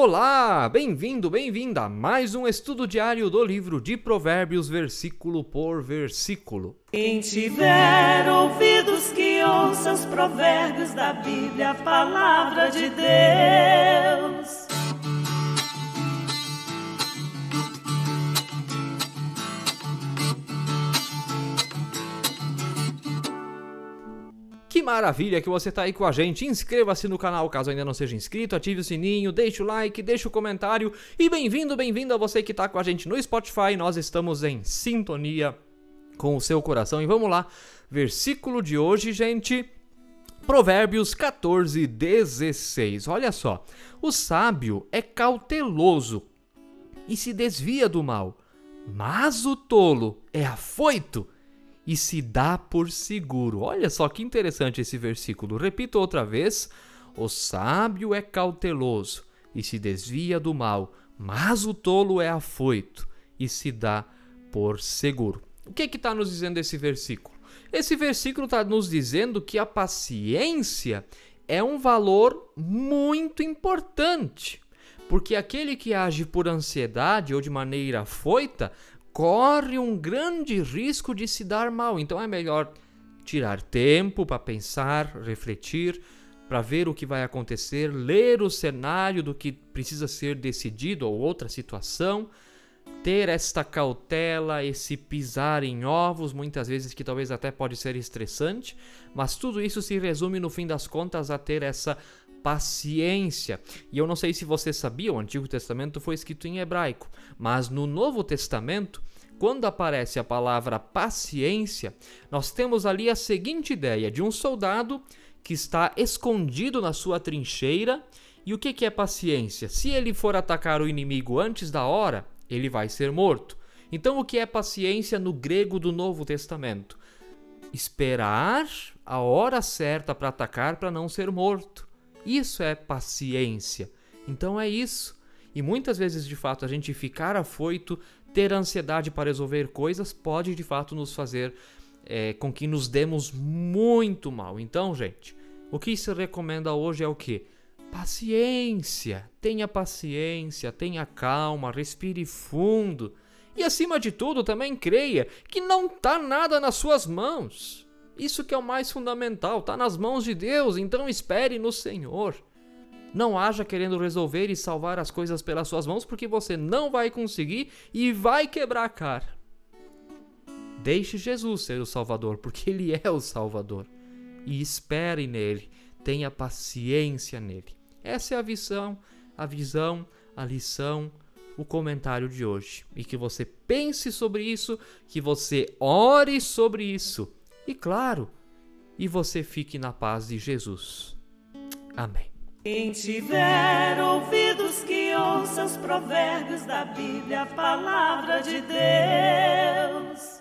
Olá, bem-vindo, bem-vinda a mais um estudo diário do livro de Provérbios, versículo por versículo. Quem tiver ouvidos que ouça os provérbios da Bíblia, a palavra de Deus. Maravilha que você está aí com a gente. Inscreva-se no canal caso ainda não seja inscrito, ative o sininho, deixe o like, deixe o comentário e bem-vindo, bem-vindo a você que está com a gente no Spotify. Nós estamos em sintonia com o seu coração e vamos lá. Versículo de hoje, gente. Provérbios 14, 16. Olha só. O sábio é cauteloso e se desvia do mal, mas o tolo é afoito e se dá por seguro. Olha só que interessante esse versículo. Repito outra vez: o sábio é cauteloso e se desvia do mal, mas o tolo é afoito e se dá por seguro. O que está nos dizendo esse versículo? Esse versículo está nos dizendo que a paciência é um valor muito importante, porque aquele que age por ansiedade ou de maneira afoita corre um grande risco de se dar mal. Então é melhor tirar tempo para pensar, refletir, para ver o que vai acontecer, ler o cenário do que precisa ser decidido ou outra situação, ter esta cautela, esse pisar em ovos, muitas vezes que talvez até pode ser estressante, mas tudo isso se resume no fim das contas a ter essa paciência. E eu não sei se você sabia, o Antigo Testamento foi escrito em hebraico, mas no Novo Testamento, quando aparece a palavra paciência, nós temos ali a seguinte ideia de um soldado que está escondido na sua trincheira. E o que é paciência? Se ele for atacar o inimigo antes da hora, ele vai ser morto. Então, o que é paciência no grego do Novo Testamento? Esperar a hora certa para atacar para não ser morto. Isso é paciência. Então é isso. E muitas vezes, de fato, a gente ficar afoito, ter ansiedade para resolver coisas, pode de fato nos fazer é, com que nos demos muito mal. Então, gente, o que se recomenda hoje é o que? Paciência. Tenha paciência, tenha calma, respire fundo. E acima de tudo, também creia que não está nada nas suas mãos. Isso que é o mais fundamental, está nas mãos de Deus, então espere no Senhor. Não haja querendo resolver e salvar as coisas pelas suas mãos, porque você não vai conseguir e vai quebrar a cara. Deixe Jesus ser o Salvador, porque Ele é o Salvador. E espere nele, tenha paciência nele. Essa é a visão, a visão, a lição, o comentário de hoje. E que você pense sobre isso, que você ore sobre isso e claro, e você fique na paz de Jesus. Amém. Quem tiver ouvidos que ouça os provérbios da Bíblia, a palavra de Deus.